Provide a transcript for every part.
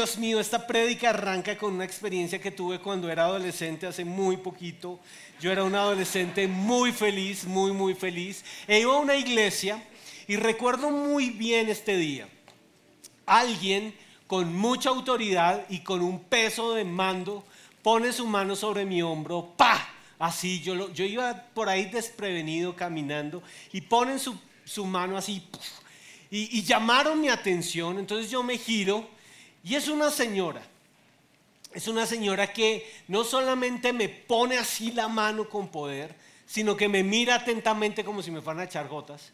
Dios mío, esta prédica arranca con una experiencia que tuve cuando era adolescente, hace muy poquito. Yo era un adolescente muy feliz, muy, muy feliz. E iba a una iglesia y recuerdo muy bien este día. Alguien con mucha autoridad y con un peso de mando pone su mano sobre mi hombro, ¡pa! Así, yo, yo iba por ahí desprevenido caminando y ponen su, su mano así, y, y llamaron mi atención. Entonces yo me giro y es una señora. Es una señora que no solamente me pone así la mano con poder, sino que me mira atentamente como si me fueran a echar gotas.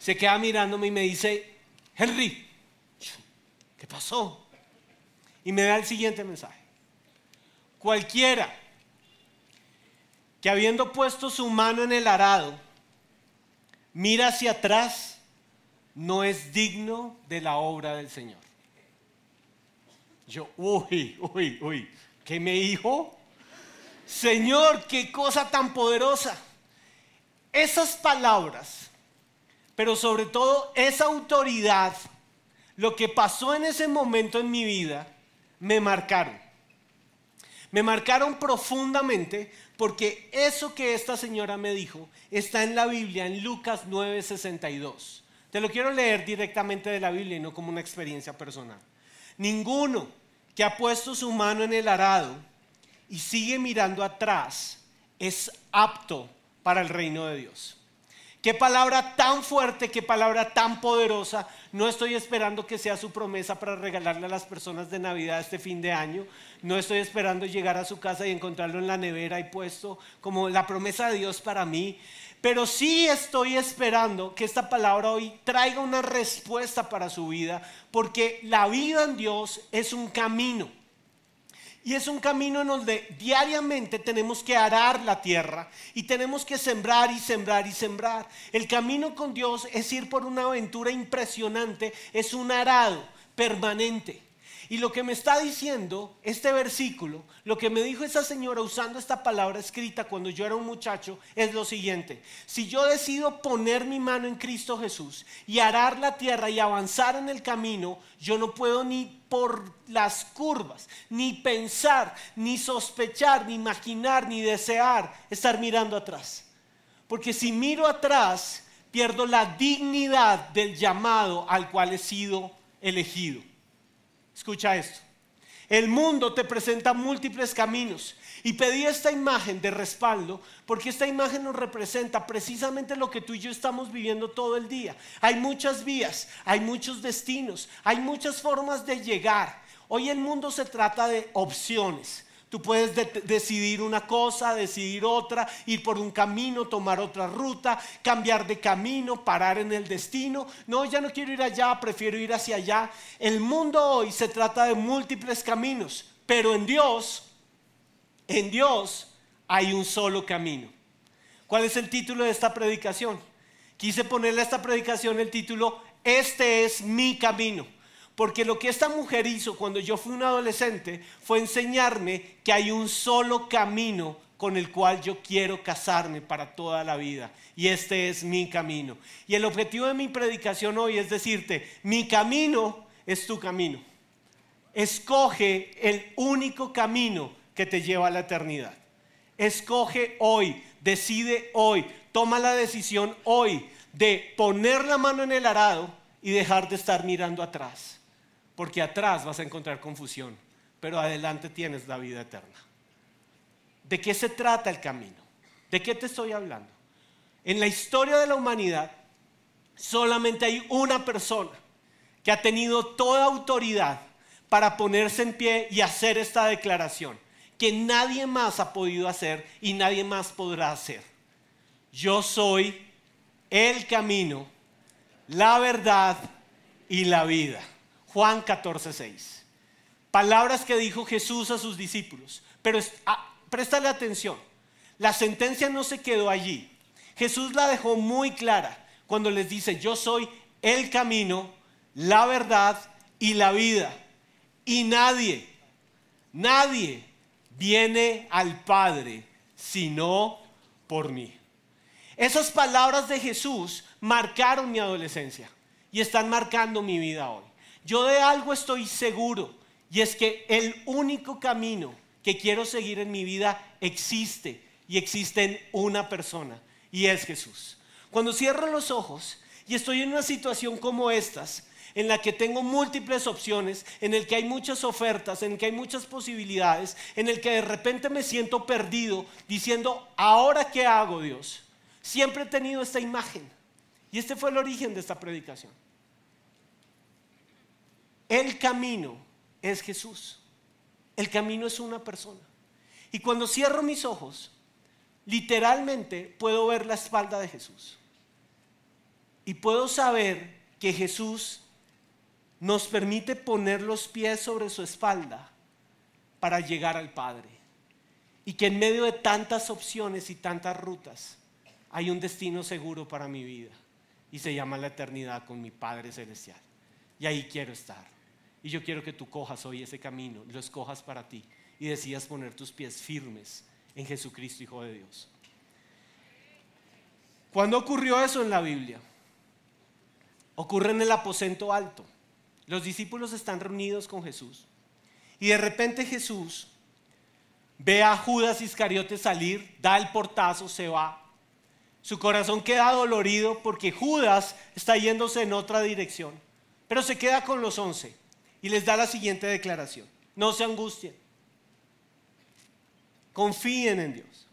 Se queda mirándome y me dice, Henry, ¿qué pasó? Y me da el siguiente mensaje. Cualquiera que habiendo puesto su mano en el arado, mira hacia atrás, no es digno de la obra del Señor. Yo, uy, uy, uy, ¿qué me dijo? Señor, qué cosa tan poderosa. Esas palabras, pero sobre todo esa autoridad, lo que pasó en ese momento en mi vida, me marcaron. Me marcaron profundamente porque eso que esta señora me dijo está en la Biblia, en Lucas 9:62. Te lo quiero leer directamente de la Biblia y no como una experiencia personal. Ninguno que ha puesto su mano en el arado y sigue mirando atrás es apto para el reino de Dios. Qué palabra tan fuerte, qué palabra tan poderosa. No estoy esperando que sea su promesa para regalarle a las personas de Navidad este fin de año. No estoy esperando llegar a su casa y encontrarlo en la nevera y puesto como la promesa de Dios para mí. Pero sí estoy esperando que esta palabra hoy traiga una respuesta para su vida, porque la vida en Dios es un camino. Y es un camino en donde diariamente tenemos que arar la tierra y tenemos que sembrar y sembrar y sembrar. El camino con Dios es ir por una aventura impresionante, es un arado permanente. Y lo que me está diciendo este versículo, lo que me dijo esa señora usando esta palabra escrita cuando yo era un muchacho, es lo siguiente. Si yo decido poner mi mano en Cristo Jesús y arar la tierra y avanzar en el camino, yo no puedo ni por las curvas, ni pensar, ni sospechar, ni imaginar, ni desear estar mirando atrás. Porque si miro atrás, pierdo la dignidad del llamado al cual he sido elegido. Escucha esto. El mundo te presenta múltiples caminos y pedí esta imagen de respaldo porque esta imagen nos representa precisamente lo que tú y yo estamos viviendo todo el día. Hay muchas vías, hay muchos destinos, hay muchas formas de llegar. Hoy el mundo se trata de opciones. Tú puedes decidir una cosa, decidir otra, ir por un camino, tomar otra ruta, cambiar de camino, parar en el destino. No, ya no quiero ir allá, prefiero ir hacia allá. El mundo hoy se trata de múltiples caminos, pero en Dios, en Dios hay un solo camino. ¿Cuál es el título de esta predicación? Quise ponerle a esta predicación el título, Este es mi camino. Porque lo que esta mujer hizo cuando yo fui un adolescente fue enseñarme que hay un solo camino con el cual yo quiero casarme para toda la vida. Y este es mi camino. Y el objetivo de mi predicación hoy es decirte, mi camino es tu camino. Escoge el único camino que te lleva a la eternidad. Escoge hoy, decide hoy, toma la decisión hoy de poner la mano en el arado y dejar de estar mirando atrás porque atrás vas a encontrar confusión, pero adelante tienes la vida eterna. ¿De qué se trata el camino? ¿De qué te estoy hablando? En la historia de la humanidad solamente hay una persona que ha tenido toda autoridad para ponerse en pie y hacer esta declaración, que nadie más ha podido hacer y nadie más podrá hacer. Yo soy el camino, la verdad y la vida. Juan 14, 6. Palabras que dijo Jesús a sus discípulos. Pero ah, atención. La sentencia no se quedó allí. Jesús la dejó muy clara cuando les dice, yo soy el camino, la verdad y la vida. Y nadie, nadie viene al Padre sino por mí. Esas palabras de Jesús marcaron mi adolescencia y están marcando mi vida hoy. Yo de algo estoy seguro Y es que el único camino que quiero seguir en mi vida existe y existe en una persona y es Jesús. Cuando cierro los ojos y estoy en una situación como estas, en la que tengo múltiples opciones, en el que hay muchas ofertas, en el que hay muchas posibilidades, en el que de repente me siento perdido diciendo, ¿ahora qué hago Dios? Siempre he tenido esta imagen y este fue el origen de esta predicación. El camino es Jesús. El camino es una persona. Y cuando cierro mis ojos, literalmente puedo ver la espalda de Jesús. Y puedo saber que Jesús nos permite poner los pies sobre su espalda para llegar al Padre. Y que en medio de tantas opciones y tantas rutas hay un destino seguro para mi vida. Y se llama la eternidad con mi Padre Celestial. Y ahí quiero estar. Y yo quiero que tú cojas hoy ese camino, lo escojas para ti y decidas poner tus pies firmes en Jesucristo, Hijo de Dios. ¿Cuándo ocurrió eso en la Biblia? Ocurre en el aposento alto. Los discípulos están reunidos con Jesús. Y de repente Jesús ve a Judas Iscariote salir, da el portazo, se va. Su corazón queda dolorido porque Judas está yéndose en otra dirección. Pero se queda con los once y les da la siguiente declaración. No se angustien. Confíen en Dios.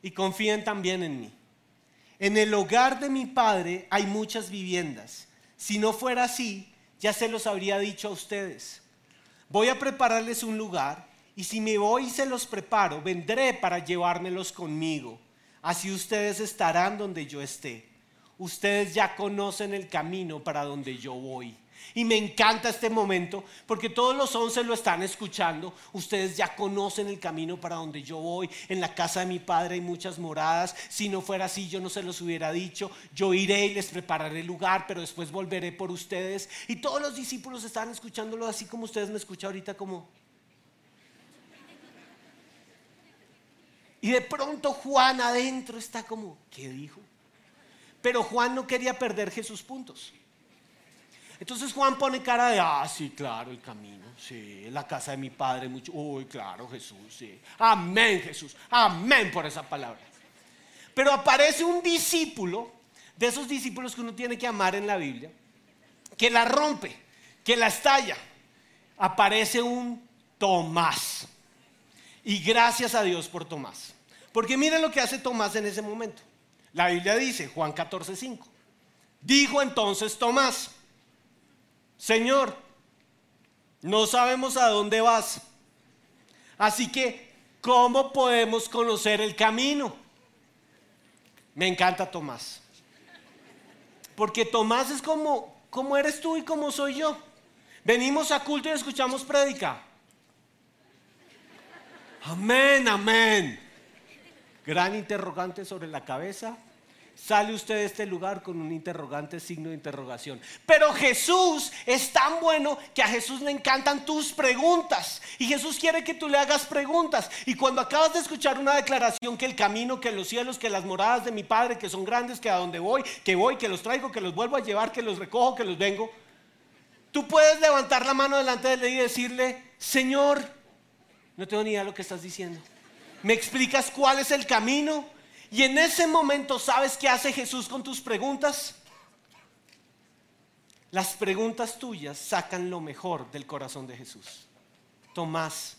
Y confíen también en mí. En el hogar de mi padre hay muchas viviendas. Si no fuera así, ya se los habría dicho a ustedes. Voy a prepararles un lugar y si me voy y se los preparo, vendré para llevármelos conmigo. Así ustedes estarán donde yo esté. Ustedes ya conocen el camino para donde yo voy. Y me encanta este momento porque todos los once lo están escuchando. Ustedes ya conocen el camino para donde yo voy. En la casa de mi padre hay muchas moradas. Si no fuera así, yo no se los hubiera dicho. Yo iré y les prepararé el lugar, pero después volveré por ustedes. Y todos los discípulos están escuchándolo así como ustedes me escuchan ahorita como... Y de pronto Juan adentro está como, ¿qué dijo? Pero Juan no quería perder Jesús puntos. Entonces Juan pone cara de, ah, sí, claro, el camino, sí, la casa de mi padre, mucho, uy, claro, Jesús, sí. Amén, Jesús, amén por esa palabra. Pero aparece un discípulo, de esos discípulos que uno tiene que amar en la Biblia, que la rompe, que la estalla. Aparece un Tomás. Y gracias a Dios por Tomás. Porque miren lo que hace Tomás en ese momento. La Biblia dice, Juan 14, 5. Dijo entonces Tomás, Señor, no sabemos a dónde vas. Así que, ¿cómo podemos conocer el camino? Me encanta Tomás. Porque Tomás es como, como eres tú y como soy yo. Venimos a culto y escuchamos prédica. Amén, amén. Gran interrogante sobre la cabeza sale usted de este lugar con un interrogante, signo de interrogación. Pero Jesús es tan bueno que a Jesús le encantan tus preguntas. Y Jesús quiere que tú le hagas preguntas. Y cuando acabas de escuchar una declaración que el camino, que los cielos, que las moradas de mi Padre, que son grandes, que a donde voy, que voy, que los traigo, que los vuelvo a llevar, que los recojo, que los vengo, tú puedes levantar la mano delante de él y decirle, Señor, no tengo ni idea de lo que estás diciendo. ¿Me explicas cuál es el camino? Y en ese momento, ¿sabes qué hace Jesús con tus preguntas? Las preguntas tuyas sacan lo mejor del corazón de Jesús. Tomás,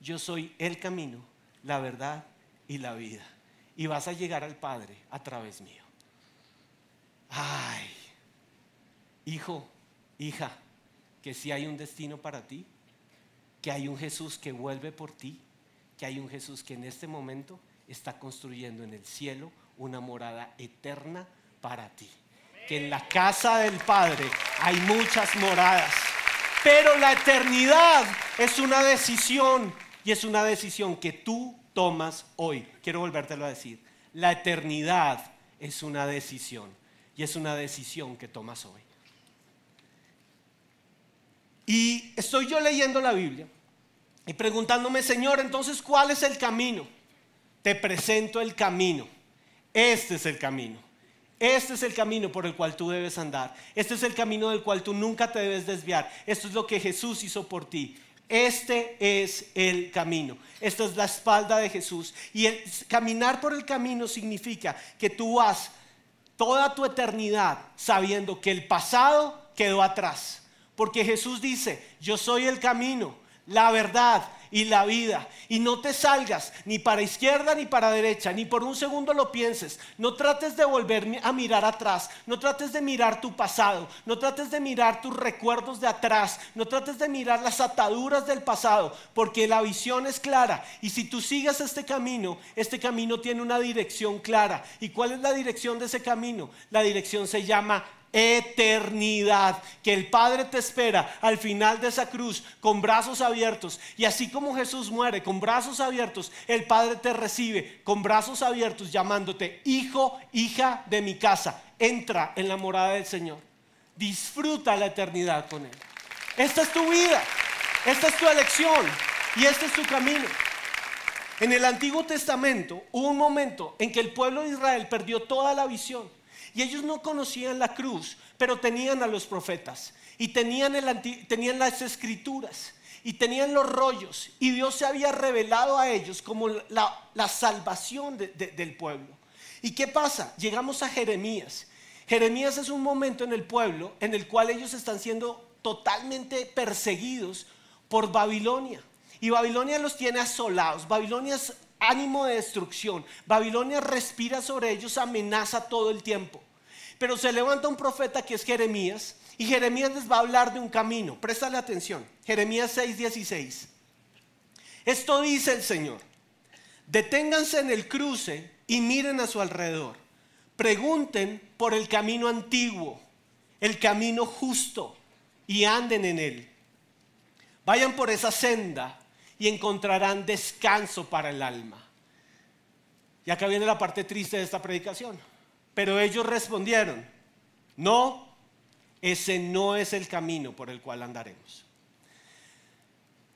yo soy el camino, la verdad y la vida. Y vas a llegar al Padre a través mío. Ay, hijo, hija, que si hay un destino para ti, que hay un Jesús que vuelve por ti, que hay un Jesús que en este momento está construyendo en el cielo una morada eterna para ti. Que en la casa del Padre hay muchas moradas, pero la eternidad es una decisión y es una decisión que tú tomas hoy. Quiero volvértelo a decir. La eternidad es una decisión y es una decisión que tomas hoy. Y estoy yo leyendo la Biblia y preguntándome, Señor, entonces, ¿cuál es el camino? Te presento el camino. Este es el camino. este es el camino por el cual tú debes andar. Este es el camino del cual tú nunca te debes desviar. Esto es lo que Jesús hizo por ti. Este es el camino. Esta es la espalda de Jesús. Y el caminar por el camino significa que tú vas toda tu eternidad sabiendo que el pasado quedó atrás. Porque Jesús dice, yo soy el camino, la verdad y la vida. Y no te salgas ni para izquierda ni para derecha, ni por un segundo lo pienses. No trates de volver a mirar atrás, no trates de mirar tu pasado, no trates de mirar tus recuerdos de atrás, no trates de mirar las ataduras del pasado, porque la visión es clara. Y si tú sigues este camino, este camino tiene una dirección clara. ¿Y cuál es la dirección de ese camino? La dirección se llama eternidad, que el Padre te espera al final de esa cruz con brazos abiertos. Y así como Jesús muere con brazos abiertos, el Padre te recibe con brazos abiertos llamándote hijo, hija de mi casa. Entra en la morada del Señor. Disfruta la eternidad con Él. Esta es tu vida, esta es tu elección y este es tu camino. En el Antiguo Testamento hubo un momento en que el pueblo de Israel perdió toda la visión. Y ellos no conocían la cruz, pero tenían a los profetas y tenían, tenían las escrituras y tenían los rollos. Y Dios se había revelado a ellos como la, salvación del pueblo. ¿Y qué pasa? Llegamos a Jeremías. Jeremías es un momento en el pueblo en el cual ellos están siendo totalmente perseguidos por Babilonia. Y Babilonia los tiene asolados. Babilonia es ánimo de destrucción. Babilonia respira sobre ellos, amenaza todo el tiempo. Pero se levanta un profeta que es Jeremías y Jeremías les va a hablar de un camino. Préstale atención. Jeremías 6:16. Esto dice el Señor. Deténganse en el cruce y miren a su alrededor. Pregunten por el camino antiguo, el camino justo, y anden en él. Vayan por esa senda y encontrarán descanso para el alma. Y acá viene la parte triste de esta predicación. Pero ellos respondieron, no, ese no es el camino por el cual andaremos.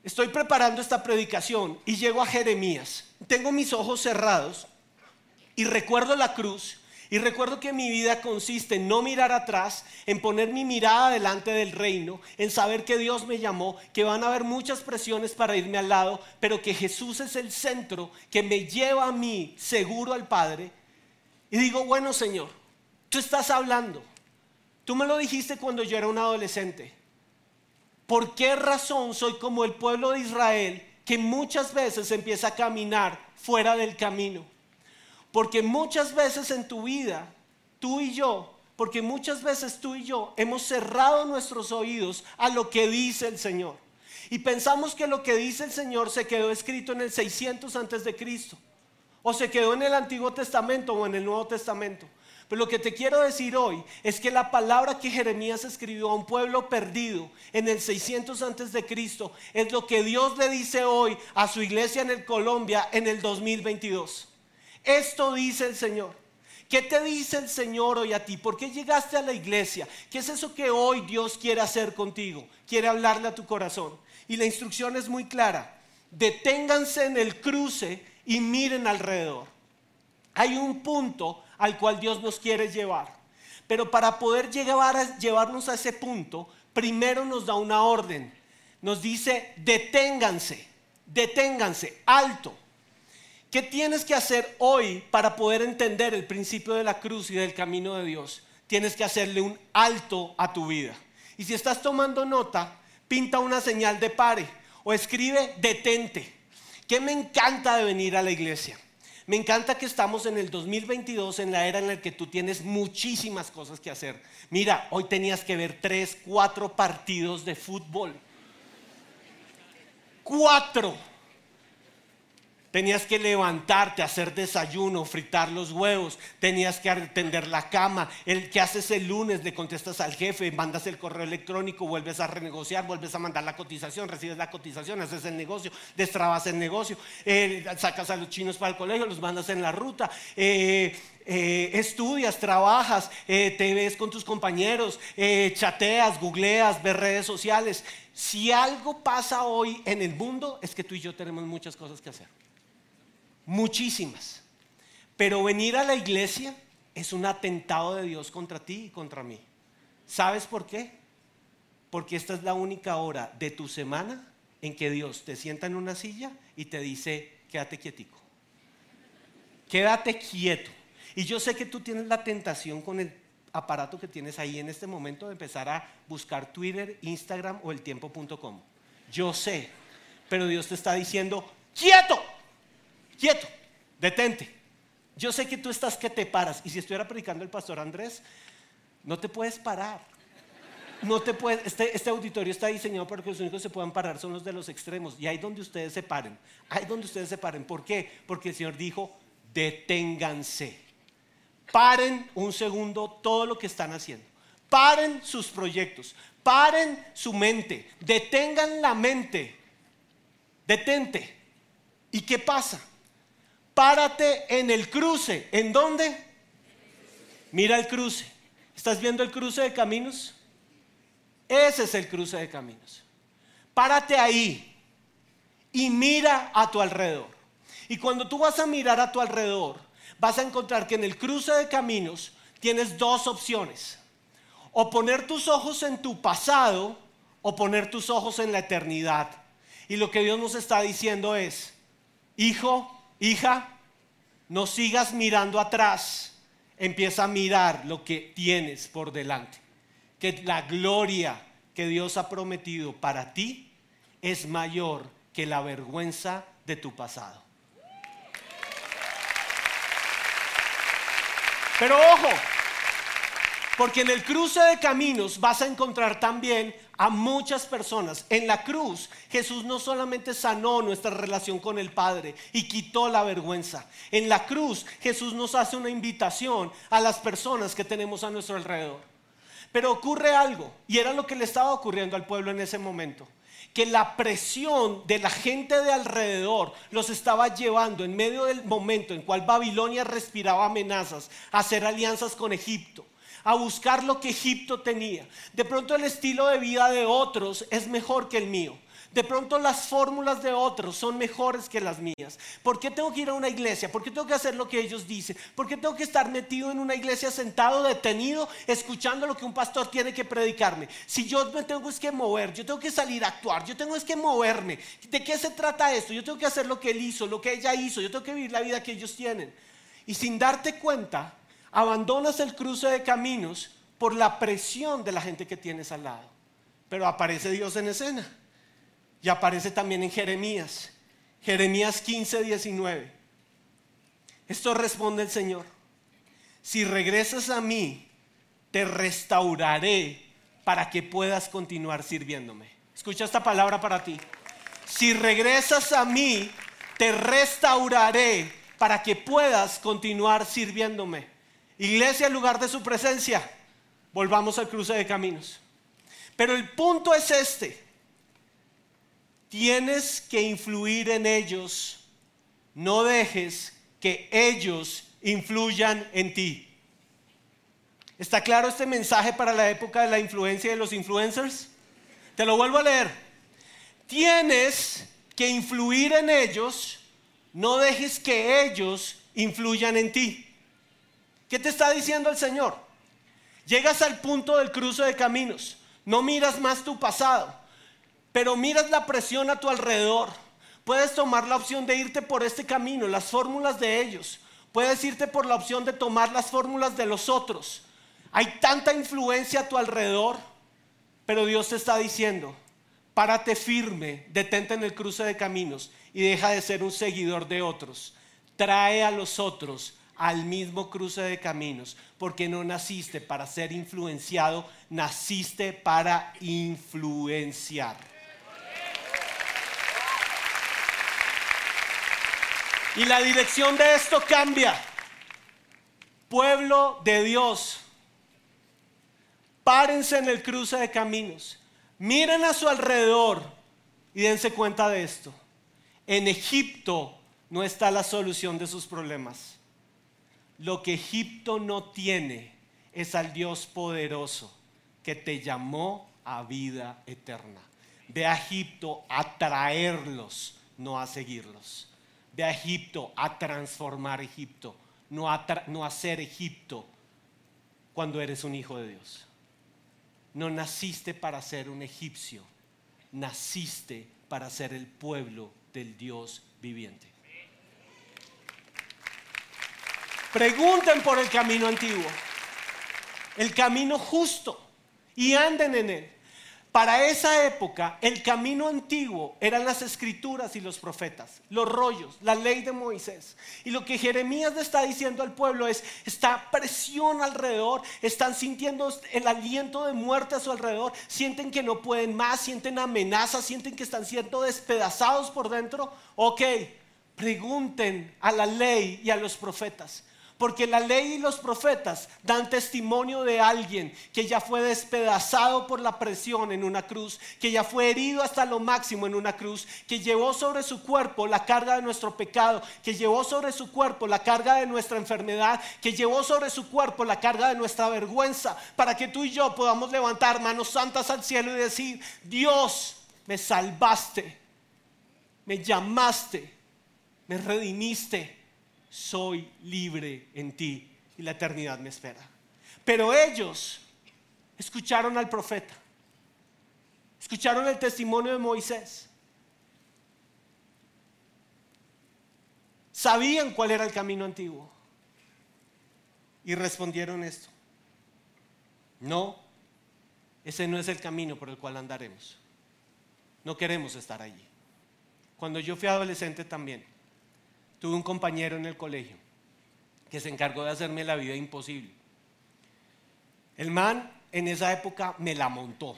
Estoy preparando esta predicación y llego a Jeremías. Tengo mis ojos cerrados y recuerdo la cruz y recuerdo que mi vida consiste en no mirar atrás, en poner mi mirada delante del reino, en saber que Dios me llamó, que van a haber muchas presiones para irme al lado, pero que Jesús es el centro que me lleva a mí seguro al Padre. Y digo, bueno Señor, tú estás hablando. Tú me lo dijiste cuando yo era un adolescente. ¿Por qué razón soy como el pueblo de Israel que muchas veces empieza a caminar fuera del camino? Porque muchas veces en tu vida, tú y yo, porque muchas veces tú y yo hemos cerrado nuestros oídos a lo que dice el Señor. Y pensamos que lo que dice el Señor se quedó escrito en el 600 antes de Cristo. O se quedó en el Antiguo Testamento o en el Nuevo Testamento. Pero lo que te quiero decir hoy es que la palabra que Jeremías escribió a un pueblo perdido en el 600 antes de Cristo es lo que Dios le dice hoy a su iglesia en el Colombia en el 2022. Esto dice el Señor. ¿Qué te dice el Señor hoy a ti? ¿Por qué llegaste a la iglesia? ¿Qué es eso que hoy Dios quiere hacer contigo? Quiere hablarle a tu corazón. Y la instrucción es muy clara. Deténganse en el cruce y miren alrededor. Hay un punto al cual Dios nos quiere llevar. Pero para poder llevarnos a ese punto, primero nos da una orden. Nos dice, deténganse, deténganse, alto. ¿Qué tienes que hacer hoy para poder entender el principio de la cruz y del camino de Dios? Tienes que hacerle un alto a tu vida. Y si estás tomando nota, pinta una señal de pare o escribe detente. ¿Qué me encanta de venir a la iglesia? Me encanta que estamos en el 2022, en la era en la que tú tienes muchísimas cosas que hacer. Mira, hoy tenías que ver tres, cuatro partidos de fútbol. Cuatro. Tenías que levantarte, hacer desayuno, fritar los huevos, tenías que atender la cama. El que haces el lunes, le contestas al jefe, mandas el correo electrónico, vuelves a renegociar, vuelves a mandar la cotización, recibes la cotización, haces el negocio, destrabas el negocio, eh, sacas a los chinos para el colegio, los mandas en la ruta. Eh, eh, estudias, trabajas, te ves con tus compañeros, chateas, googleas, ves redes sociales. Si algo pasa hoy en el mundo es que tú y yo tenemos muchas cosas que hacer muchísimas. Pero venir a la iglesia es un atentado de Dios contra ti y contra mí. ¿Sabes por qué? Porque esta es la única hora de tu semana en que Dios te sienta en una silla y te dice, quédate quietico. Quédate quieto. Y yo sé que tú tienes la tentación con el aparato que tienes ahí en este momento de empezar a buscar Twitter, Instagram o el tiempo.com. Yo sé, pero Dios te está diciendo, quieto, quieto, detente. Yo sé que tú estás que te paras. Y si estuviera predicando el pastor Andrés, no te puedes parar. No te puedes, este, este, auditorio está diseñado para que los únicos se puedan parar son los de los extremos. Y ahí donde ustedes se paren. Ahí donde ustedes se paren. ¿Por qué? Porque el Señor dijo, deténganse. Paren un segundo todo lo que están haciendo. Paren sus proyectos. Paren su mente. Detengan la mente. Detente. ¿Y qué pasa? Párate en el cruce. ¿En dónde? Mira el cruce. ¿Estás viendo el cruce de caminos? Ese es el cruce de caminos. Párate ahí y mira a tu alrededor. Y cuando tú vas a mirar a tu alrededor, vas a encontrar que en el cruce de caminos tienes dos opciones. O poner tus ojos en tu pasado o poner tus ojos en la eternidad. Y lo que Dios nos está diciendo es, hijo, hija, no sigas mirando atrás, empieza a mirar lo que tienes por delante que la gloria que Dios ha prometido para ti es mayor que la vergüenza de tu pasado. Pero ojo, porque en el cruce de caminos vas a encontrar también a muchas personas. En la cruz Jesús no solamente sanó nuestra relación con el Padre y quitó la vergüenza. En la cruz Jesús nos hace una invitación a las personas que tenemos a nuestro alrededor. Pero ocurre algo, y era lo que le estaba ocurriendo al pueblo en ese momento, que la presión de la gente de alrededor los estaba llevando en medio del momento en cual Babilonia respiraba amenazas a hacer alianzas con Egipto a buscar lo que Egipto tenía. De pronto el estilo de vida de otros es mejor que el mío. De pronto las fórmulas de otros son mejores que las mías. ¿Por qué tengo que ir a una iglesia? ¿Por qué tengo que hacer lo que ellos dicen? ¿Por qué tengo que estar metido en una iglesia sentado, detenido, escuchando lo que un pastor tiene que predicarme? Si yo me tengo que mover, yo tengo que salir a actuar, yo tengo que moverme. ¿De qué se trata esto? Yo tengo que hacer lo que él hizo, lo que ella hizo, yo tengo que vivir la vida que ellos tienen. Y sin darte cuenta, abandonas el cruce de caminos por la presión de la gente que tienes al lado. Pero aparece Dios en escena. Y aparece también en Jeremías. Jeremías 15, 19. Esto responde el Señor. Si regresas a mí, te restauraré para que puedas continuar sirviéndome. Escucha esta palabra para ti. Si regresas a mí, te restauraré para que puedas continuar sirviéndome. Iglesia lugar de su presencia. Volvamos al cruce de caminos. Pero el punto es este. Tienes que influir en ellos. No dejes que ellos influyan en ti. ¿Está claro este mensaje para la época de la influencia de los influencers? Te lo vuelvo a leer. Tienes que influir en ellos. No dejes que ellos influyan en ti. ¿Qué te está diciendo el Señor? Llegas al punto del cruce de caminos. No miras más tu pasado pero miras la presión a tu alrededor. Puedes tomar la opción de irte por este camino, las fórmulas de ellos. Puedes irte por la opción de tomar las fórmulas de los otros. Hay tanta influencia a tu alrededor, pero Dios te está diciendo, párate firme, detente en el cruce de caminos y deja de ser un seguidor de otros. Trae a los otros al mismo cruce de caminos, porque no naciste para ser influenciado, naciste para influenciar. Y la dirección de esto cambia. Pueblo de Dios, párense en el cruce de caminos, miren a su alrededor y dense cuenta de esto. En Egipto no está la solución de sus problemas. Lo que Egipto no tiene es al Dios poderoso que te llamó a vida eterna. Ve a Egipto a traerlos, no a seguirlos de Egipto a transformar Egipto, no a, no a ser Egipto cuando eres un hijo de Dios. No naciste para ser un egipcio, naciste para ser el pueblo del Dios viviente. Pregunten por el camino antiguo, el camino justo, y anden en él. Para esa época, el camino antiguo eran las escrituras y los profetas, los rollos, la ley de Moisés. Y lo que Jeremías le está diciendo al pueblo es, está presión alrededor, están sintiendo el aliento de muerte a su alrededor, sienten que no pueden más, sienten amenazas, sienten que están siendo despedazados por dentro. Ok, pregunten a la ley y a los profetas. Porque la ley y los profetas dan testimonio de alguien que ya fue despedazado por la presión en una cruz, que ya fue herido hasta lo máximo en una cruz, que llevó sobre su cuerpo la carga de nuestro pecado, que llevó sobre su cuerpo la carga de nuestra enfermedad, que llevó sobre su cuerpo la carga de nuestra vergüenza, para que tú y yo podamos levantar manos santas al cielo y decir, Dios, me salvaste, me llamaste, me redimiste soy libre en ti y la eternidad me espera. Pero ellos escucharon al profeta, escucharon el testimonio de Moisés, sabían cuál era el camino antiguo y respondieron esto. No, ese no es el camino por el cual andaremos. No queremos estar allí. Cuando yo fui adolescente también, tuve un compañero en el colegio que se encargó de hacerme la vida imposible. El man en esa época me la montó.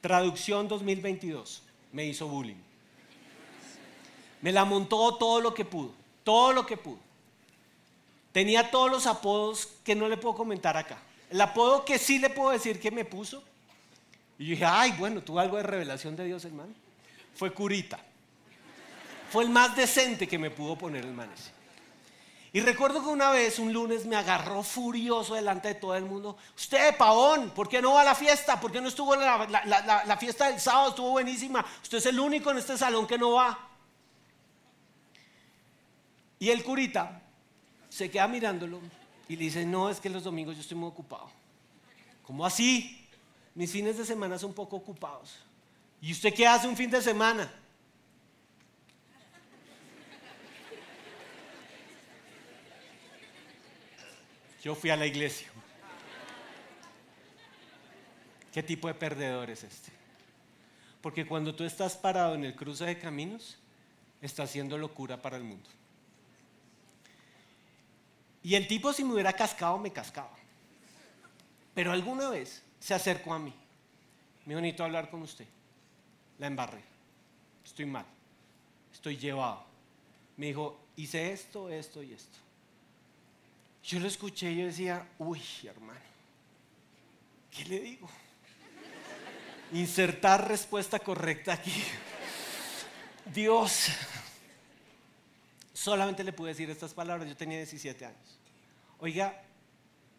Traducción 2022, me hizo bullying. Me la montó todo lo que pudo, todo lo que pudo. Tenía todos los apodos que no le puedo comentar acá. El apodo que sí le puedo decir que me puso, y yo dije, ay, bueno, tuvo algo de revelación de Dios, hermano. Fue curita. Fue el más decente que me pudo poner el man Y recuerdo que una vez, un lunes, me agarró furioso delante de todo el mundo. Usted, pavón, ¿por qué no va a la fiesta? ¿Por qué no estuvo en la, la fiesta del sábado? Estuvo buenísima. Usted es el único en este salón que no va. Y el curita se queda mirándolo y le dice, no, es que los domingos yo estoy muy ocupado. ¿Cómo así? Mis fines de semana son poco ocupados. ¿Y usted qué hace un fin de semana? Yo fui a la iglesia. ¿Qué tipo de perdedor es este? Porque cuando tú estás parado en el cruce de caminos, está haciendo locura para el mundo. Y el tipo si me hubiera cascado, me cascaba. Pero alguna vez se acercó a mí. Me bonito hablar con usted. La embarré. Estoy mal. Estoy llevado. Me dijo, hice esto, esto y esto. Yo lo escuché y yo decía, uy, hermano, ¿qué le digo? Insertar respuesta correcta aquí. Dios, solamente le pude decir estas palabras, yo tenía 17 años. Oiga,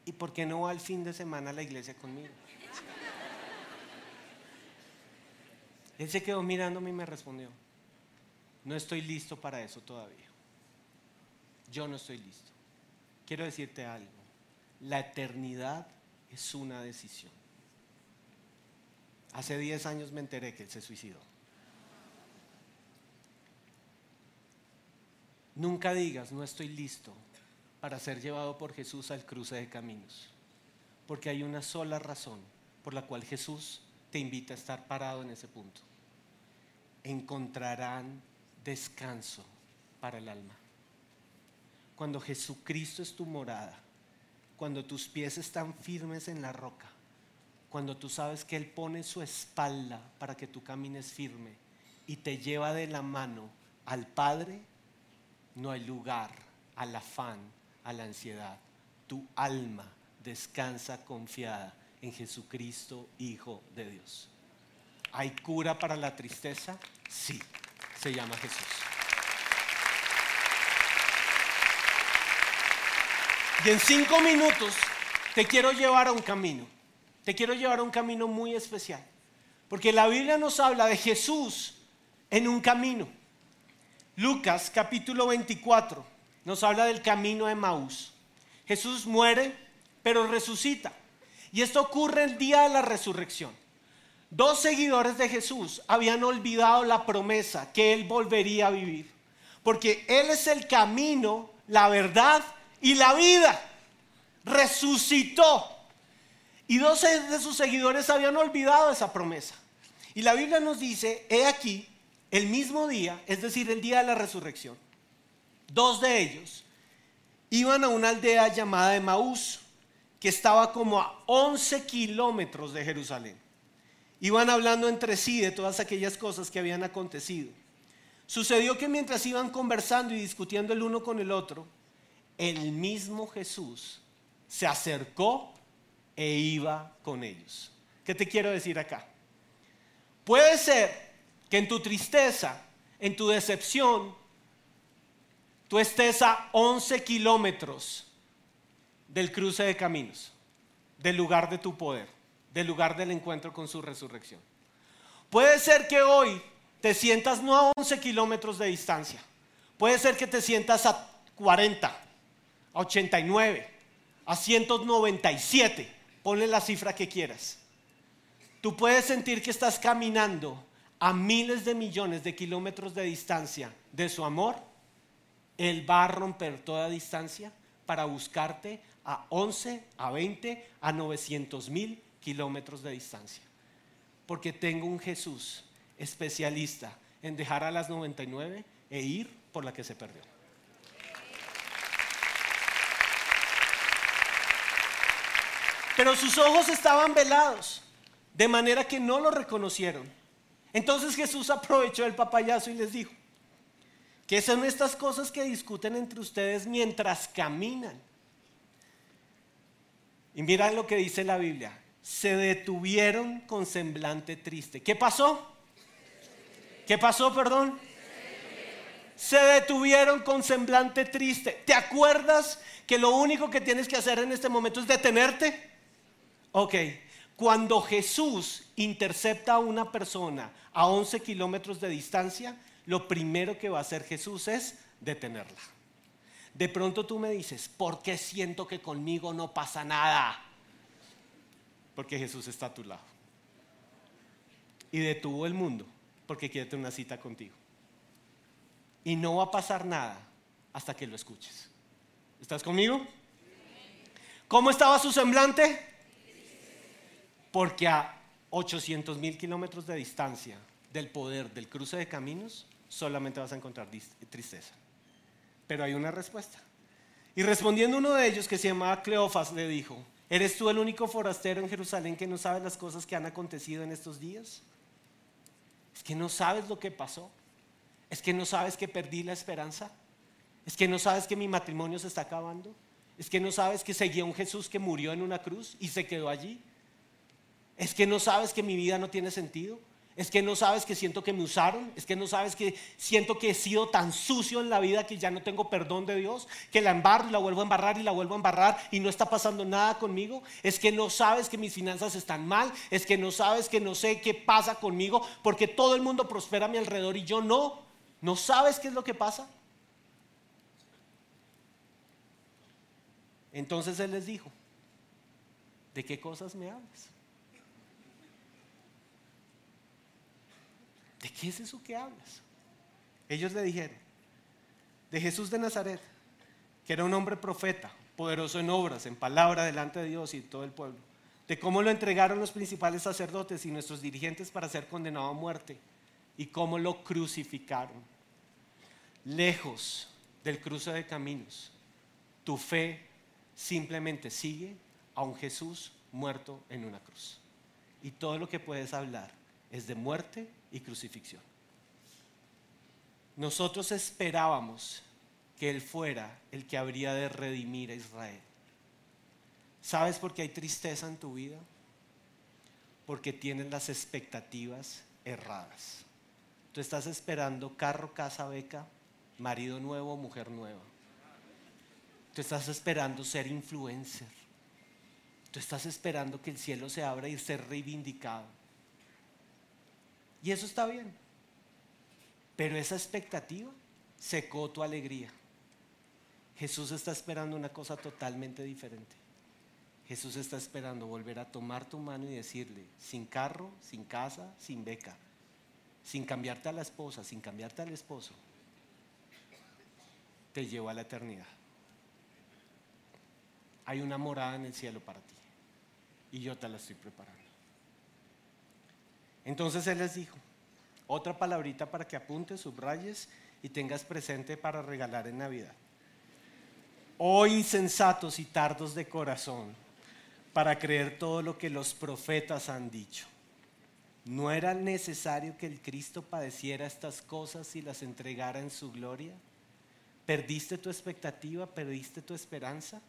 ¿y por qué no va al fin de semana a la iglesia conmigo? Él se quedó mirándome y me respondió, no estoy listo para eso todavía. Yo no estoy listo quiero decirte algo. La eternidad es una decisión. Hace 10 años me enteré que él se suicidó. Nunca digas, no estoy listo para ser llevado por Jesús al cruce de caminos. Porque hay una sola razón por la cual Jesús te invita a estar parado en ese punto. Encontrarán descanso para el alma cuando Jesucristo es tu morada, cuando tus pies están firmes en la roca, cuando tú sabes que Él pone su espalda para que tú camines firme y te lleva de la mano al Padre, no hay lugar al afán, a la ansiedad. Tu alma descansa confiada en Jesucristo, Hijo de Dios. ¿Hay cura para la tristeza? Sí, se llama Jesús. Y en cinco minutos te quiero llevar a un camino. Te quiero llevar a un camino muy especial. Porque la Biblia nos habla de Jesús en un camino. Lucas capítulo 24, nos habla del camino de Maús. Jesús muere, pero resucita. Y esto ocurre el día de la resurrección. Dos seguidores de Jesús habían olvidado la promesa que Él volvería a vivir. Porque Él es el camino, la verdad y la vida. Resucitó. Y dos de sus seguidores habían olvidado esa promesa. Y la Biblia nos dice, he aquí, el mismo día, es decir, el día de la resurrección, dos de ellos iban a una aldea llamada Emaús, que estaba como a 11 kilómetros de Jerusalén. Iban hablando entre sí de todas aquellas cosas que habían acontecido. Sucedió que mientras iban conversando y discutiendo el uno con el otro, el mismo Jesús se acercó e iba con ellos. ¿Qué te quiero decir acá? Puede ser que en tu tristeza, en tu decepción, tú estés a 11 kilómetros del cruce de caminos, del lugar de tu poder, del lugar del encuentro con su resurrección. Puede ser que hoy te sientas no a 11 kilómetros de distancia, puede ser que te sientas a 40, a 89, a 197, ponle la cifra que quieras. Tú puedes sentir que estás caminando a miles de millones de kilómetros de distancia de su amor. Él va a romper toda distancia para buscarte a 11, a 20, a 900 mil kilómetros de distancia. Porque tengo un Jesús especialista en dejar a las 99 e ir por la que se perdió. Pero sus ojos estaban velados de manera que no lo reconocieron. Entonces Jesús aprovechó el papayazo y les dijo, que son estas cosas que discuten entre ustedes mientras caminan. Y mira lo que dice la Biblia, se detuvieron con semblante triste. ¿Qué pasó? ¿Qué pasó, perdón? Se detuvieron con semblante triste. ¿Te acuerdas que lo único que tienes que hacer en este momento es detenerte? Ok, cuando Jesús intercepta a una persona a 11 kilómetros de distancia, lo primero que va a hacer Jesús es detenerla. De pronto tú me dices, ¿por qué siento que conmigo no pasa nada? Porque Jesús está a tu lado. Y detuvo el mundo porque quiere tener una cita contigo. Y no va a pasar nada hasta que lo escuches. ¿Estás conmigo? ¿Cómo estaba su semblante? Porque a 800 mil kilómetros de distancia del poder del cruce de caminos, solamente vas a encontrar tristeza. Pero hay una respuesta. Y respondiendo uno de ellos, que se llamaba Cleofas, le dijo, ¿eres tú el único forastero en Jerusalén que no sabe las cosas que han acontecido en estos días? Es que no sabes lo que pasó. Es que no sabes que perdí la esperanza. Es que no sabes que mi matrimonio se está acabando. Es que no sabes que seguía un Jesús que murió en una cruz y se quedó allí. Es que no sabes que mi vida no tiene sentido. Es que no sabes que siento que me usaron. Es que no sabes que siento que he sido tan sucio en la vida que ya no tengo perdón de Dios. Que la embarro y la vuelvo a embarrar y la vuelvo a embarrar y no está pasando nada conmigo. Es que no sabes que mis finanzas están mal. Es que no sabes que no sé qué pasa conmigo porque todo el mundo prospera a mi alrededor y yo no. ¿No sabes qué es lo que pasa? Entonces Él les dijo, ¿de qué cosas me hablas? ¿De qué es eso que hablas? Ellos le dijeron, de Jesús de Nazaret, que era un hombre profeta, poderoso en obras, en palabra delante de Dios y todo el pueblo, de cómo lo entregaron los principales sacerdotes y nuestros dirigentes para ser condenado a muerte y cómo lo crucificaron. Lejos del cruce de caminos, tu fe simplemente sigue a un Jesús muerto en una cruz. Y todo lo que puedes hablar es de muerte y crucifixión. Nosotros esperábamos que Él fuera el que habría de redimir a Israel. ¿Sabes por qué hay tristeza en tu vida? Porque tienes las expectativas erradas. Tú estás esperando carro, casa, beca, marido nuevo, mujer nueva. Tú estás esperando ser influencer. Tú estás esperando que el cielo se abra y ser reivindicado. Y eso está bien. Pero esa expectativa secó tu alegría. Jesús está esperando una cosa totalmente diferente. Jesús está esperando volver a tomar tu mano y decirle, sin carro, sin casa, sin beca, sin cambiarte a la esposa, sin cambiarte al esposo, te llevo a la eternidad. Hay una morada en el cielo para ti y yo te la estoy preparando. Entonces Él les dijo, otra palabrita para que apuntes, subrayes y tengas presente para regalar en Navidad. Oh insensatos y tardos de corazón para creer todo lo que los profetas han dicho. ¿No era necesario que el Cristo padeciera estas cosas y las entregara en su gloria? ¿Perdiste tu expectativa? ¿Perdiste tu esperanza?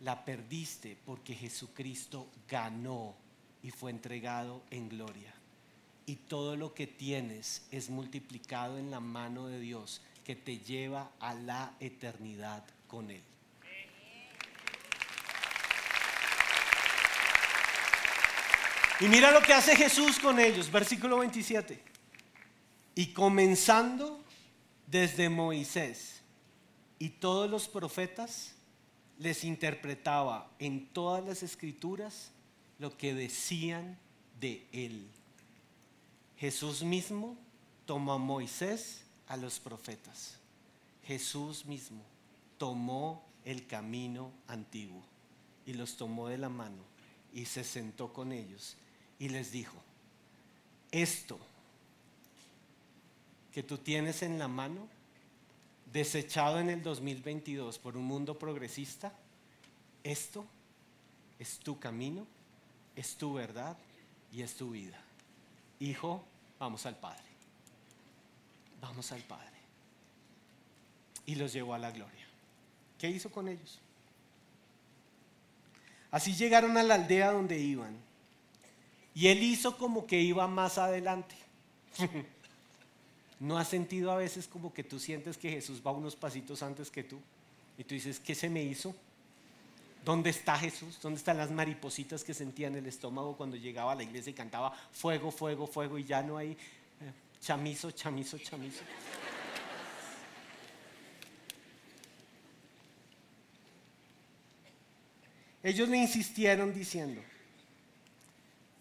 La perdiste porque Jesucristo ganó y fue entregado en gloria. Y todo lo que tienes es multiplicado en la mano de Dios que te lleva a la eternidad con Él. Y mira lo que hace Jesús con ellos, versículo 27. Y comenzando desde Moisés y todos los profetas, les interpretaba en todas las escrituras lo que decían de él. Jesús mismo tomó a Moisés a los profetas. Jesús mismo tomó el camino antiguo y los tomó de la mano y se sentó con ellos y les dijo, esto que tú tienes en la mano, desechado en el 2022 por un mundo progresista, esto es tu camino, es tu verdad y es tu vida. Hijo, vamos al Padre. Vamos al Padre. Y los llevó a la gloria. ¿Qué hizo con ellos? Así llegaron a la aldea donde iban y él hizo como que iba más adelante. ¿No has sentido a veces como que tú sientes que Jesús va unos pasitos antes que tú? Y tú dices, ¿qué se me hizo? ¿Dónde está Jesús? ¿Dónde están las maripositas que sentía en el estómago cuando llegaba a la iglesia y cantaba fuego, fuego, fuego y ya no hay eh, chamizo, chamizo, chamizo? Ellos le insistieron diciendo,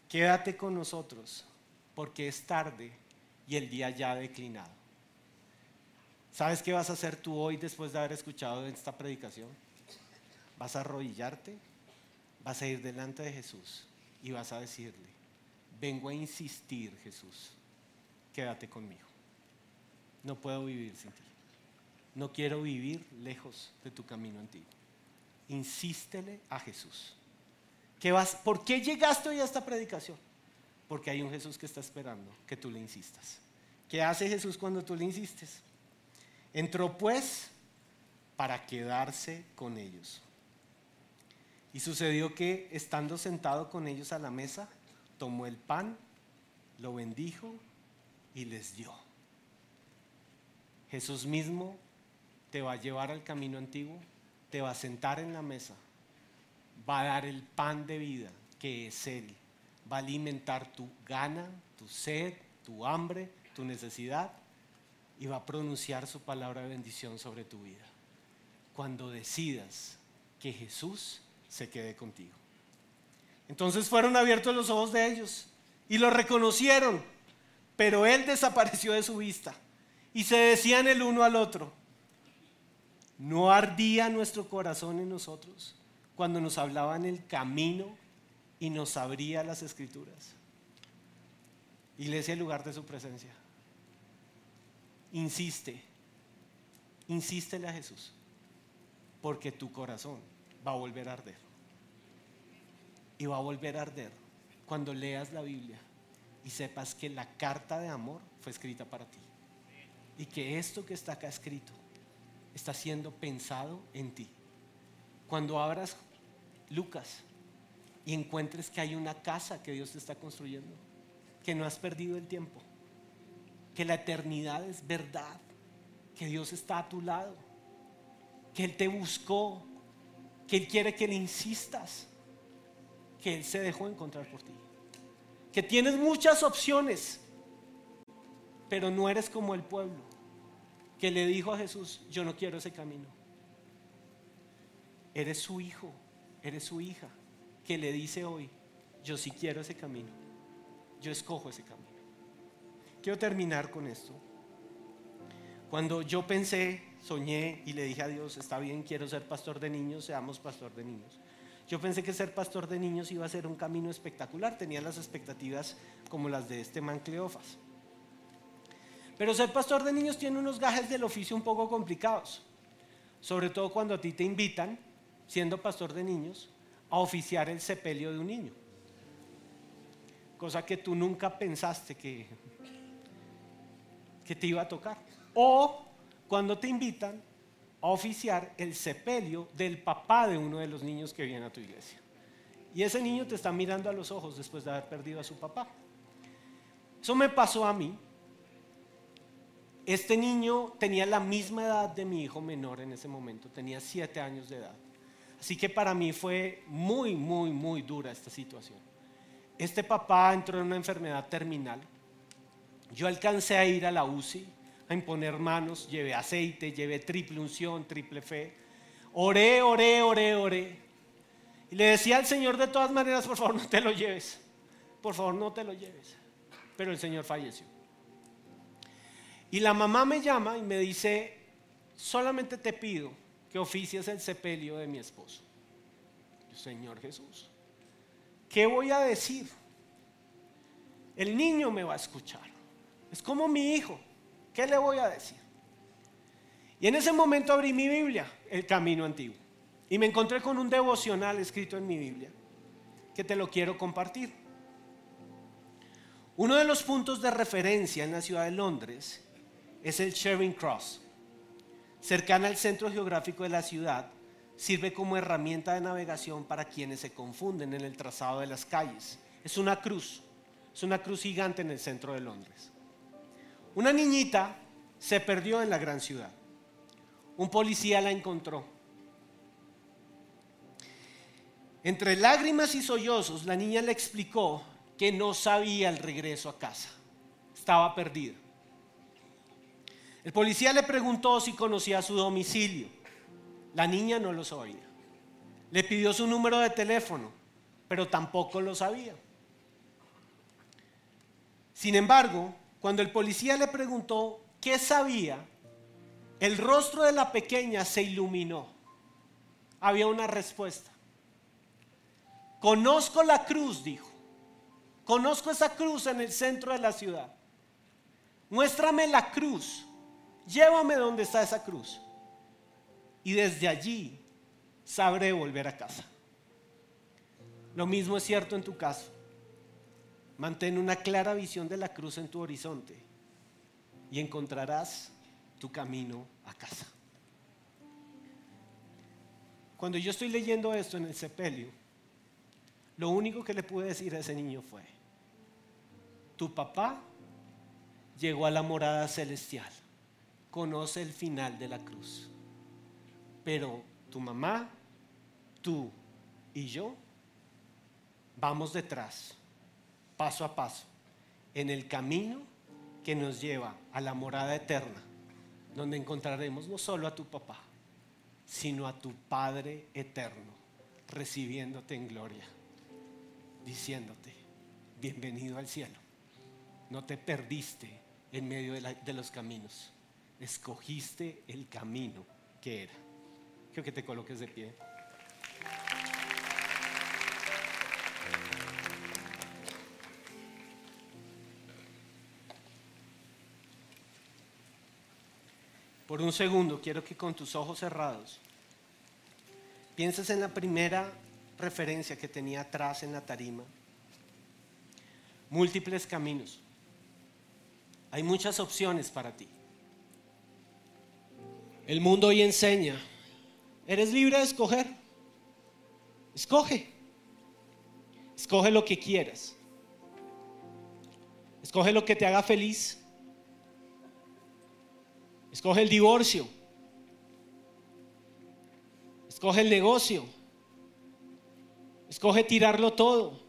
quédate con nosotros porque es tarde y el día ya ha declinado. ¿Sabes qué vas a hacer tú hoy después de haber escuchado esta predicación? Vas a arrodillarte, vas a ir delante de Jesús y vas a decirle, vengo a insistir Jesús, quédate conmigo. No puedo vivir sin ti. No quiero vivir lejos de tu camino antiguo. Insístele a Jesús vas, ¿Por qué llegaste hoy a esta predicación? Porque hay un Jesús que está esperando que tú le insistas. ¿Qué hace Jesús cuando tú le insistes? Entró pues para quedarse con ellos. Y sucedió que estando sentado con ellos a la mesa, tomó el pan, lo bendijo y les dio. Jesús mismo te va a llevar al camino antiguo, te va a sentar en la mesa va a dar el pan de vida, que es Él. Va a alimentar tu gana, tu sed, tu hambre, tu necesidad y va a pronunciar su palabra de bendición sobre tu vida. Cuando decidas que Jesús se quede contigo. Entonces fueron abiertos los ojos de ellos y lo reconocieron, pero Él desapareció de su vista y se decían el uno al otro, ¿no ardía nuestro corazón en nosotros? cuando nos hablaba en el camino y nos abría las escrituras. Iglesia, el lugar de su presencia. Insiste, insístele a Jesús, porque tu corazón va a volver a arder. Y va a volver a arder cuando leas la Biblia y sepas que la carta de amor fue escrita para ti. Y que esto que está acá escrito está siendo pensado en ti. Cuando abras Lucas y encuentres que hay una casa que Dios te está construyendo, que no has perdido el tiempo, que la eternidad es verdad, que Dios está a tu lado, que Él te buscó, que Él quiere que le insistas, que Él se dejó encontrar por ti, que tienes muchas opciones, pero no eres como el pueblo que le dijo a Jesús, yo no quiero ese camino, eres su hijo, eres su hija, que le dice hoy, yo sí quiero ese camino, yo escojo ese camino. Quiero terminar con esto. Cuando yo pensé, soñé y le dije a Dios, está bien, quiero ser pastor de niños, seamos pastor de niños. Yo pensé que ser pastor de niños iba a ser un camino espectacular, tenía las expectativas como las de este man Cleofas. Pero ser pastor de niños tiene unos gajes del oficio un poco complicados, sobre todo cuando a ti te invitan, siendo pastor de niños, a oficiar el sepelio de un niño. Cosa que tú nunca pensaste que, que te iba a tocar. O cuando te invitan a oficiar el sepelio del papá de uno de los niños que viene a tu iglesia. Y ese niño te está mirando a los ojos después de haber perdido a su papá. Eso me pasó a mí. Este niño tenía la misma edad de mi hijo menor en ese momento, tenía siete años de edad. Así que para mí fue muy, muy, muy dura esta situación. Este papá entró en una enfermedad terminal. Yo alcancé a ir a la UCI, a imponer manos, llevé aceite, llevé triple unción, triple fe. Oré, oré, oré, oré. Y le decía al Señor de todas maneras, por favor, no te lo lleves. Por favor, no te lo lleves. Pero el Señor falleció. Y la mamá me llama y me dice, solamente te pido que oficies el sepelio de mi esposo. Señor Jesús, ¿qué voy a decir? El niño me va a escuchar. Es como mi hijo. ¿Qué le voy a decir? Y en ese momento abrí mi Biblia, el camino antiguo, y me encontré con un devocional escrito en mi Biblia, que te lo quiero compartir. Uno de los puntos de referencia en la ciudad de Londres es el Charing Cross. Cercana al centro geográfico de la ciudad, sirve como herramienta de navegación para quienes se confunden en el trazado de las calles. Es una cruz, es una cruz gigante en el centro de Londres. Una niñita se perdió en la gran ciudad. Un policía la encontró. Entre lágrimas y sollozos, la niña le explicó que no sabía el regreso a casa. Estaba perdida. El policía le preguntó si conocía su domicilio. La niña no lo sabía. Le pidió su número de teléfono, pero tampoco lo sabía. Sin embargo, cuando el policía le preguntó qué sabía, el rostro de la pequeña se iluminó. Había una respuesta. Conozco la cruz, dijo. Conozco esa cruz en el centro de la ciudad. Muéstrame la cruz. Llévame donde está esa cruz. Y desde allí sabré volver a casa. Lo mismo es cierto en tu caso. Mantén una clara visión de la cruz en tu horizonte y encontrarás tu camino a casa. Cuando yo estoy leyendo esto en el sepelio, lo único que le pude decir a ese niño fue, tu papá llegó a la morada celestial, conoce el final de la cruz, pero tu mamá, tú y yo vamos detrás paso a paso en el camino que nos lleva a la morada eterna, donde encontraremos no solo a tu papá, sino a tu Padre eterno, recibiéndote en gloria, diciéndote, bienvenido al cielo. No te perdiste en medio de, los caminos, escogiste el camino que era. Quiero que te coloques de pie. Por un segundo, quiero que con tus ojos cerrados pienses en la primera referencia que tenía atrás en la tarima. Múltiples caminos. Hay muchas opciones para ti. El mundo hoy enseña, eres libre de escoger. Escoge. Escoge lo que quieras. Escoge lo que te haga feliz. Escoge el divorcio. Escoge el negocio. Escoge tirarlo todo.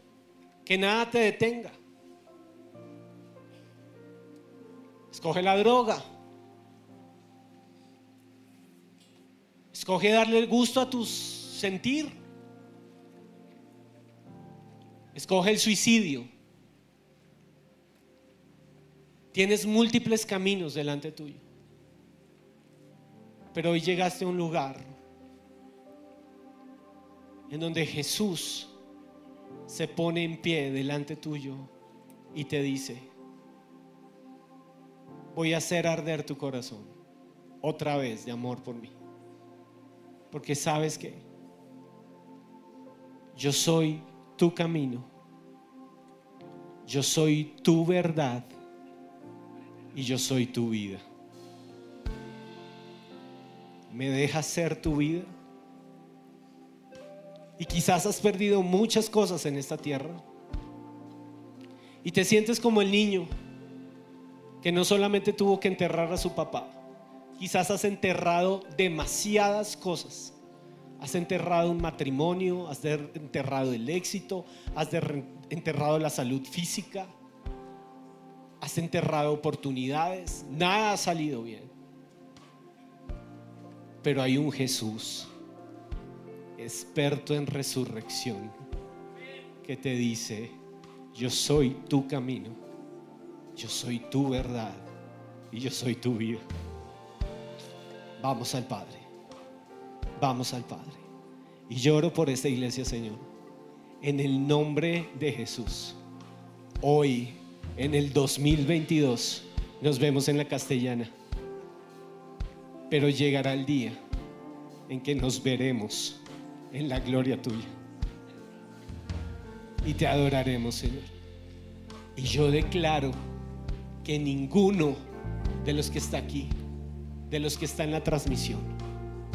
Que nada te detenga. Escoge la droga. Escoge darle el gusto a tus sentir. Escoge el suicidio. Tienes múltiples caminos delante tuyo. Pero hoy llegaste a un lugar en donde Jesús se pone en pie delante tuyo y te dice, voy a hacer arder tu corazón otra vez de amor por mí. Porque sabes que yo soy tu camino, yo soy tu verdad y yo soy tu vida. ¿Me dejas ser tu vida? Y quizás has perdido muchas cosas en esta tierra. Y te sientes como el niño que no solamente tuvo que enterrar a su papá, quizás has enterrado demasiadas cosas. Has enterrado un matrimonio, has enterrado el éxito, has enterrado la salud física, has enterrado oportunidades, nada ha salido bien. Pero hay un Jesús, experto en resurrección, que te dice, yo soy tu camino, yo soy tu verdad y yo soy tu vida. Vamos al Padre, vamos al Padre. Y lloro por esta iglesia, Señor, en el nombre de Jesús. Hoy en el 2022 nos vemos en la castellana. Pero llegará el día en que nos veremos en la gloria tuya. Y te adoraremos, Señor. Y yo declaro que ninguno de los que está aquí, de los que está en la transmisión,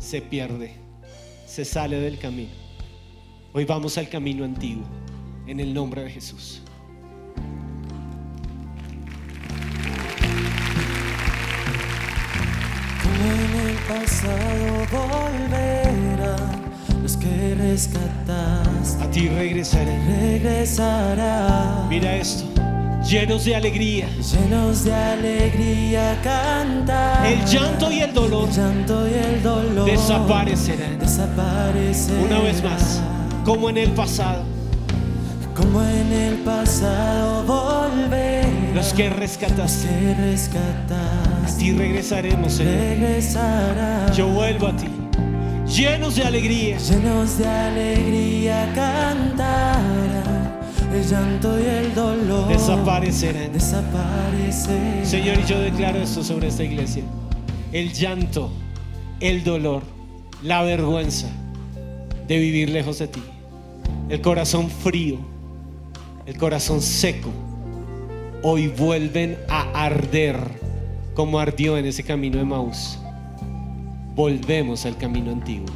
se pierde, se sale del camino. Hoy vamos al camino antiguo, en el nombre de Jesús. Pasado volverán los que rescataste. A ti regresaré. Regresará. Mira esto. Llenos de alegría. Llenos de alegría cantar. El llanto y el dolor. El llanto y el dolor desaparecerán. Desaparecerán. Una vez más. Como en el pasado. Como en el pasado Los que rescataste. Los que rescataste a ti regresaremos, Señor. Yo vuelvo a ti, llenos de alegría. Llenos de alegría cantarán. El llanto y el dolor desaparecerán. Desaparecerán. Señor, y yo declaro esto sobre esta iglesia. El llanto, el dolor, la vergüenza de vivir lejos de ti. El corazón frío, el corazón seco, hoy vuelven a arder como ardió en ese camino de Maús. Volvemos al camino antiguo.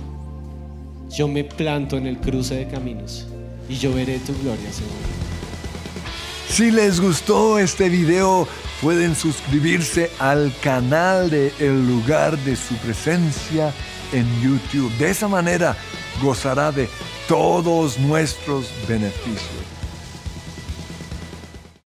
Yo me planto en el cruce de caminos y yo veré tu gloria, Señor. Si les gustó este video, pueden suscribirse al canal de El lugar de su presencia en YouTube. De esa manera gozará de todos nuestros beneficios.